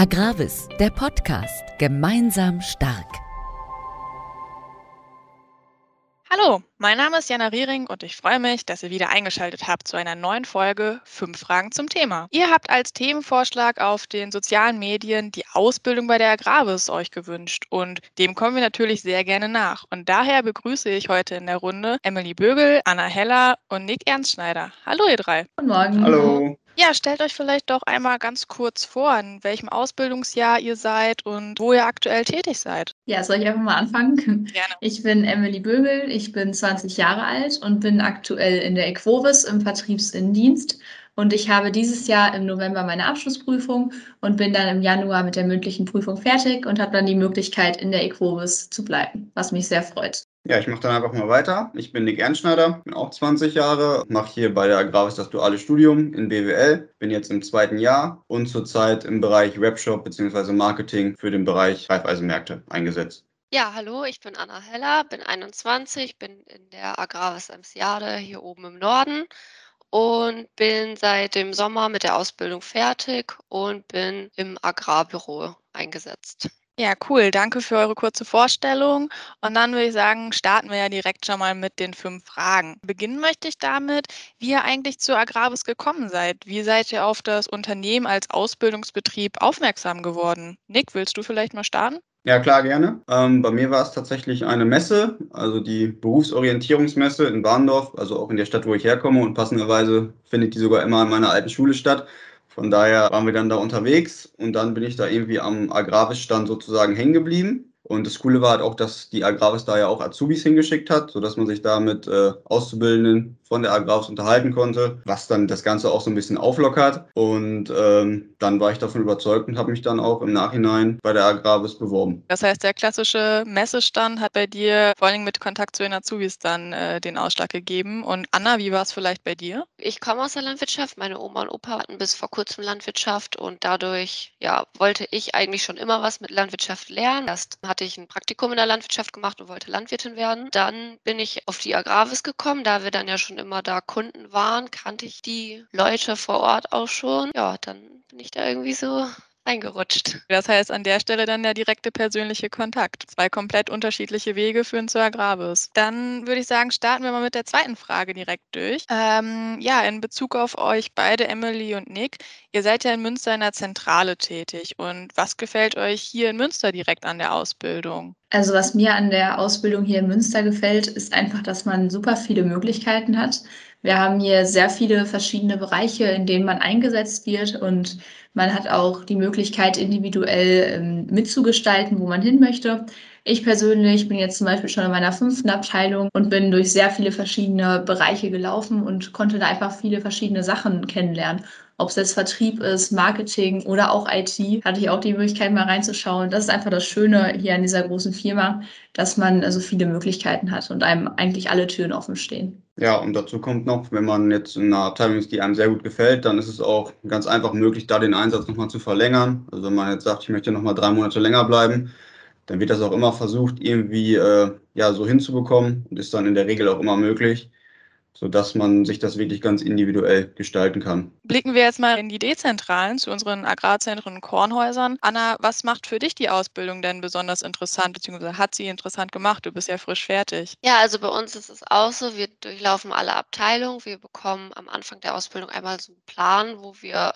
Agravis, der Podcast. Gemeinsam stark. Hallo, mein Name ist Jana Riering und ich freue mich, dass ihr wieder eingeschaltet habt zu einer neuen Folge Fünf Fragen zum Thema. Ihr habt als Themenvorschlag auf den sozialen Medien die Ausbildung bei der Agravis euch gewünscht und dem kommen wir natürlich sehr gerne nach. Und daher begrüße ich heute in der Runde Emily Bögel, Anna Heller und Nick Ernstschneider. Hallo ihr drei. Guten Morgen. Hallo. Ja, stellt euch vielleicht doch einmal ganz kurz vor, in welchem Ausbildungsjahr ihr seid und wo ihr aktuell tätig seid. Ja, soll ich einfach mal anfangen? Gerne. Ich bin Emily Bögel, ich bin 20 Jahre alt und bin aktuell in der Equovis im Vertriebsinnendienst. Und ich habe dieses Jahr im November meine Abschlussprüfung und bin dann im Januar mit der mündlichen Prüfung fertig und habe dann die Möglichkeit, in der Equovis zu bleiben, was mich sehr freut. Ja, ich mache dann einfach mal weiter. Ich bin Nick Ernstschneider, bin auch 20 Jahre, mache hier bei der Agravis das duale Studium in BWL, bin jetzt im zweiten Jahr und zurzeit im Bereich Webshop bzw. Marketing für den Bereich Reifeisenmärkte eingesetzt. Ja, hallo, ich bin Anna Heller, bin 21, bin in der Agravis Amsiade hier oben im Norden und bin seit dem Sommer mit der Ausbildung fertig und bin im Agrarbüro eingesetzt. Ja, cool. Danke für eure kurze Vorstellung. Und dann würde ich sagen, starten wir ja direkt schon mal mit den fünf Fragen. Beginnen möchte ich damit, wie ihr eigentlich zu Agravis gekommen seid. Wie seid ihr auf das Unternehmen als Ausbildungsbetrieb aufmerksam geworden? Nick, willst du vielleicht mal starten? Ja, klar, gerne. Ähm, bei mir war es tatsächlich eine Messe, also die Berufsorientierungsmesse in Warndorf, also auch in der Stadt, wo ich herkomme. Und passenderweise findet die sogar immer in meiner alten Schule statt. Von daher waren wir dann da unterwegs und dann bin ich da irgendwie am Agravis-Stand sozusagen hängen geblieben. Und das Coole war halt auch, dass die Agravis da ja auch Azubis hingeschickt hat, sodass man sich da mit äh, Auszubildenden von der Agravis unterhalten konnte, was dann das Ganze auch so ein bisschen auflockert. Und ähm, dann war ich davon überzeugt und habe mich dann auch im Nachhinein bei der Agravis beworben. Das heißt, der klassische Messestand hat bei dir vor allem mit Kontakt zu den Azubis dann äh, den Ausschlag gegeben. Und Anna, wie war es vielleicht bei dir? Ich komme aus der Landwirtschaft. Meine Oma und Opa hatten bis vor kurzem Landwirtschaft und dadurch ja, wollte ich eigentlich schon immer was mit Landwirtschaft lernen. Erst hatte ich ein Praktikum in der Landwirtschaft gemacht und wollte Landwirtin werden. Dann bin ich auf die Agravis gekommen, da wir dann ja schon immer da Kunden waren, kannte ich die Leute vor Ort auch schon. Ja, dann bin ich da irgendwie so reingerutscht. Das heißt, an der Stelle dann der direkte persönliche Kontakt. Zwei komplett unterschiedliche Wege führen zu Agravis. Dann würde ich sagen, starten wir mal mit der zweiten Frage direkt durch. Ähm, ja, in Bezug auf euch beide, Emily und Nick. Ihr seid ja in Münster in der Zentrale tätig. Und was gefällt euch hier in Münster direkt an der Ausbildung? Also was mir an der Ausbildung hier in Münster gefällt, ist einfach, dass man super viele Möglichkeiten hat. Wir haben hier sehr viele verschiedene Bereiche, in denen man eingesetzt wird und man hat auch die Möglichkeit, individuell ähm, mitzugestalten, wo man hin möchte. Ich persönlich bin jetzt zum Beispiel schon in meiner fünften Abteilung und bin durch sehr viele verschiedene Bereiche gelaufen und konnte da einfach viele verschiedene Sachen kennenlernen. Ob es jetzt Vertrieb ist, Marketing oder auch IT, hatte ich auch die Möglichkeit mal reinzuschauen. Das ist einfach das Schöne hier an dieser großen Firma, dass man also viele Möglichkeiten hat und einem eigentlich alle Türen offen stehen. Ja, und dazu kommt noch, wenn man jetzt in einer Abteilung ist, die einem sehr gut gefällt, dann ist es auch ganz einfach möglich, da den Einsatz nochmal zu verlängern. Also wenn man jetzt sagt, ich möchte nochmal drei Monate länger bleiben, dann wird das auch immer versucht, irgendwie äh, ja, so hinzubekommen und ist dann in der Regel auch immer möglich sodass man sich das wirklich ganz individuell gestalten kann. Blicken wir jetzt mal in die Dezentralen zu unseren Agrarzentren und Kornhäusern. Anna, was macht für dich die Ausbildung denn besonders interessant, beziehungsweise hat sie interessant gemacht? Du bist ja frisch fertig. Ja, also bei uns ist es auch so, wir durchlaufen alle Abteilungen. Wir bekommen am Anfang der Ausbildung einmal so einen Plan, wo wir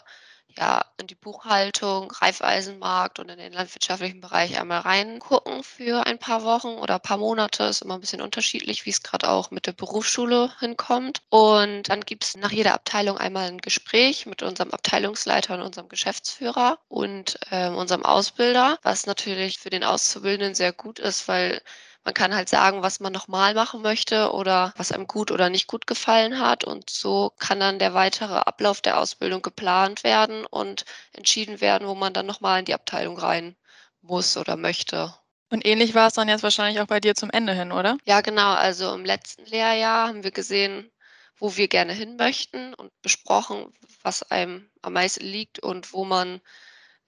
ja, in die Buchhaltung, Reifeisenmarkt und in den landwirtschaftlichen Bereich einmal reingucken für ein paar Wochen oder ein paar Monate. Ist immer ein bisschen unterschiedlich, wie es gerade auch mit der Berufsschule hinkommt. Und dann gibt es nach jeder Abteilung einmal ein Gespräch mit unserem Abteilungsleiter und unserem Geschäftsführer und äh, unserem Ausbilder, was natürlich für den Auszubildenden sehr gut ist, weil man kann halt sagen, was man nochmal machen möchte oder was einem gut oder nicht gut gefallen hat. Und so kann dann der weitere Ablauf der Ausbildung geplant werden und entschieden werden, wo man dann nochmal in die Abteilung rein muss oder möchte. Und ähnlich war es dann jetzt wahrscheinlich auch bei dir zum Ende hin, oder? Ja, genau. Also im letzten Lehrjahr haben wir gesehen, wo wir gerne hin möchten und besprochen, was einem am meisten liegt und wo man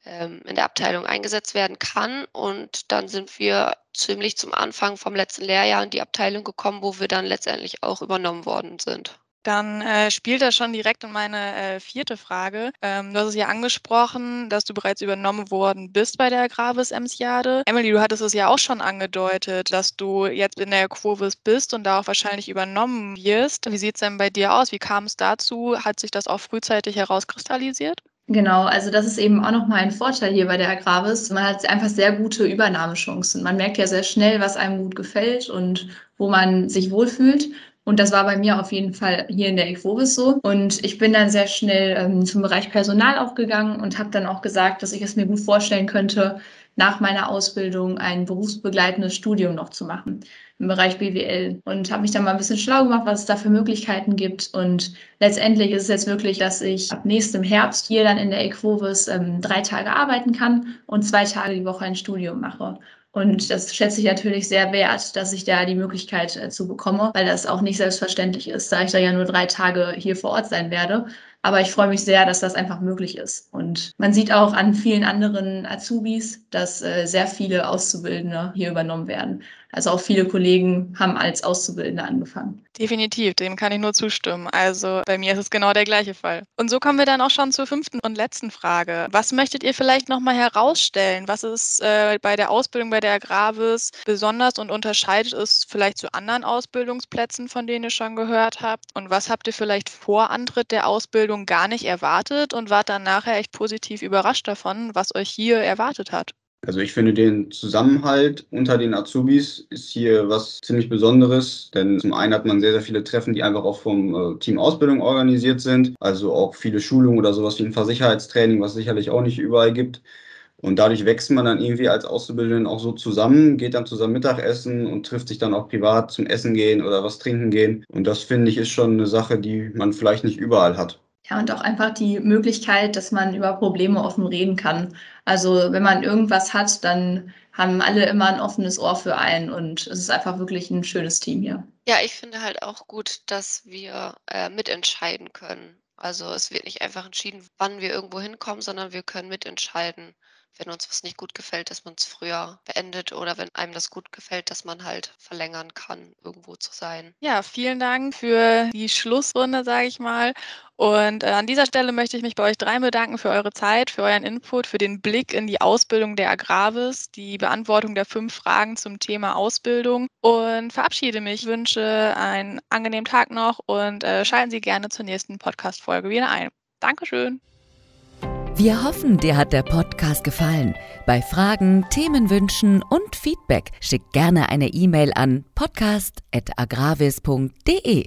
ähm, in der Abteilung eingesetzt werden kann. Und dann sind wir ziemlich zum Anfang vom letzten Lehrjahr in die Abteilung gekommen, wo wir dann letztendlich auch übernommen worden sind. Dann äh, spielt das schon direkt in meine äh, vierte Frage. Ähm, du hast es ja angesprochen, dass du bereits übernommen worden bist bei der Agravis Emsiade. Emily, du hattest es ja auch schon angedeutet, dass du jetzt in der Quovis bist und da auch wahrscheinlich übernommen wirst. Wie sieht es denn bei dir aus? Wie kam es dazu? Hat sich das auch frühzeitig herauskristallisiert? Genau, also das ist eben auch nochmal ein Vorteil hier bei der Agravis. Man hat einfach sehr gute Übernahmechancen. Man merkt ja sehr schnell, was einem gut gefällt und wo man sich wohlfühlt. Und das war bei mir auf jeden Fall hier in der Equovis so. Und ich bin dann sehr schnell ähm, zum Bereich Personal aufgegangen und habe dann auch gesagt, dass ich es mir gut vorstellen könnte, nach meiner Ausbildung ein berufsbegleitendes Studium noch zu machen im Bereich BWL und habe mich dann mal ein bisschen schlau gemacht, was es da für Möglichkeiten gibt. Und letztendlich ist es jetzt wirklich, dass ich ab nächstem Herbst hier dann in der Equovis ähm, drei Tage arbeiten kann und zwei Tage die Woche ein Studium mache. Und das schätze ich natürlich sehr wert, dass ich da die Möglichkeit äh, zu bekomme, weil das auch nicht selbstverständlich ist, da ich da ja nur drei Tage hier vor Ort sein werde. Aber ich freue mich sehr, dass das einfach möglich ist. Und man sieht auch an vielen anderen Azubis, dass äh, sehr viele Auszubildende hier übernommen werden. Also auch viele Kollegen haben als Auszubildende angefangen. Definitiv, dem kann ich nur zustimmen. Also bei mir ist es genau der gleiche Fall. Und so kommen wir dann auch schon zur fünften und letzten Frage. Was möchtet ihr vielleicht nochmal herausstellen? Was ist äh, bei der Ausbildung bei der Agravis besonders und unterscheidet es vielleicht zu anderen Ausbildungsplätzen, von denen ihr schon gehört habt? Und was habt ihr vielleicht vor Antritt der Ausbildung gar nicht erwartet und wart dann nachher echt positiv überrascht davon, was euch hier erwartet hat? Also ich finde den Zusammenhalt unter den Azubis ist hier was ziemlich Besonderes, denn zum einen hat man sehr, sehr viele Treffen, die einfach auch vom äh, Team Ausbildung organisiert sind, also auch viele Schulungen oder sowas wie ein Versicherheitstraining, was sicherlich auch nicht überall gibt. Und dadurch wächst man dann irgendwie als Auszubildenden auch so zusammen, geht dann zusammen Mittagessen und trifft sich dann auch privat zum Essen gehen oder was trinken gehen. Und das finde ich ist schon eine Sache, die man vielleicht nicht überall hat. Ja, und auch einfach die Möglichkeit, dass man über Probleme offen reden kann. Also wenn man irgendwas hat, dann haben alle immer ein offenes Ohr für einen und es ist einfach wirklich ein schönes Team hier. Ja, ich finde halt auch gut, dass wir äh, mitentscheiden können. Also es wird nicht einfach entschieden, wann wir irgendwo hinkommen, sondern wir können mitentscheiden, wenn uns was nicht gut gefällt, dass man es früher beendet oder wenn einem das gut gefällt, dass man halt verlängern kann, irgendwo zu sein. Ja, vielen Dank für die Schlussrunde, sage ich mal. Und äh, an dieser Stelle möchte ich mich bei euch dreien bedanken für eure Zeit, für euren Input, für den Blick in die Ausbildung der Agravis, die Beantwortung der fünf Fragen zum Thema Ausbildung und verabschiede mich, wünsche einen angenehmen Tag noch und äh, schalten Sie gerne zur nächsten Podcast-Folge wieder ein. Dankeschön. Wir hoffen, dir hat der Podcast gefallen. Bei Fragen, Themenwünschen und Feedback schick gerne eine E-Mail an podcast.agravis.de.